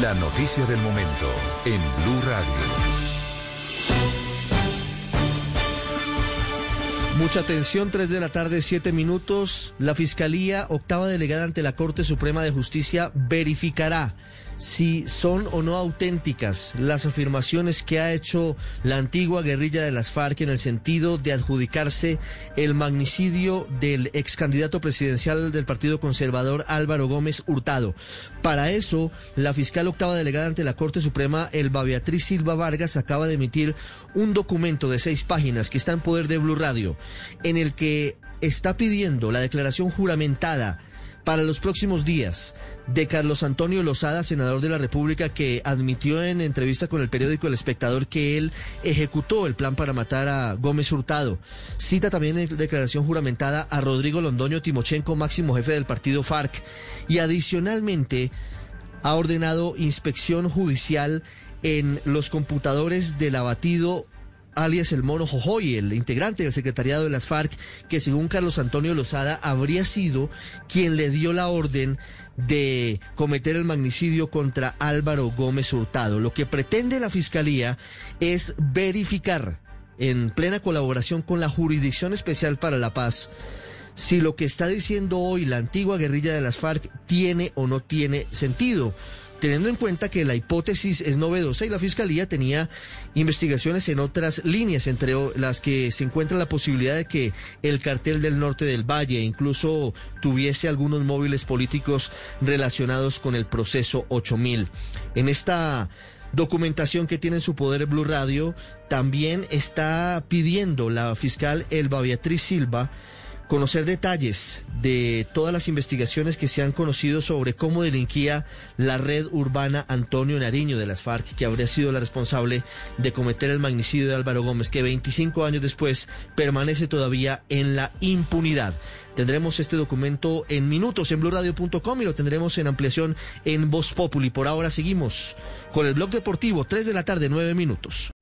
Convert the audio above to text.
La noticia del momento en Blue Radio. Mucha atención, 3 de la tarde, 7 minutos. La Fiscalía, octava delegada ante la Corte Suprema de Justicia, verificará si son o no auténticas las afirmaciones que ha hecho la antigua guerrilla de las FARC en el sentido de adjudicarse el magnicidio del ex candidato presidencial del Partido Conservador Álvaro Gómez Hurtado. Para eso, la fiscal octava delegada ante la Corte Suprema, Elba Beatriz Silva Vargas, acaba de emitir un documento de seis páginas que está en poder de Blue Radio, en el que está pidiendo la declaración juramentada para los próximos días de Carlos Antonio Lozada, senador de la República, que admitió en entrevista con el periódico El Espectador que él ejecutó el plan para matar a Gómez Hurtado. Cita también en declaración juramentada a Rodrigo Londoño Timochenko, máximo jefe del partido FARC, y adicionalmente ha ordenado inspección judicial en los computadores del abatido alias el Mono Jojoy, el integrante del secretariado de las FARC, que según Carlos Antonio Lozada habría sido quien le dio la orden de cometer el magnicidio contra Álvaro Gómez Hurtado. Lo que pretende la Fiscalía es verificar, en plena colaboración con la Jurisdicción Especial para la Paz, si lo que está diciendo hoy la antigua guerrilla de las FARC tiene o no tiene sentido teniendo en cuenta que la hipótesis es novedosa y la Fiscalía tenía investigaciones en otras líneas, entre las que se encuentra la posibilidad de que el cartel del norte del Valle incluso tuviese algunos móviles políticos relacionados con el proceso 8000. En esta documentación que tiene en su poder Blue Radio, también está pidiendo la fiscal Elba Beatriz Silva conocer detalles de todas las investigaciones que se han conocido sobre cómo delinquía la red urbana Antonio Nariño de las FARC, que habría sido la responsable de cometer el magnicidio de Álvaro Gómez, que 25 años después permanece todavía en la impunidad. Tendremos este documento en minutos en blurradio.com y lo tendremos en ampliación en Voz Populi. Por ahora seguimos con el blog deportivo, 3 de la tarde, 9 minutos.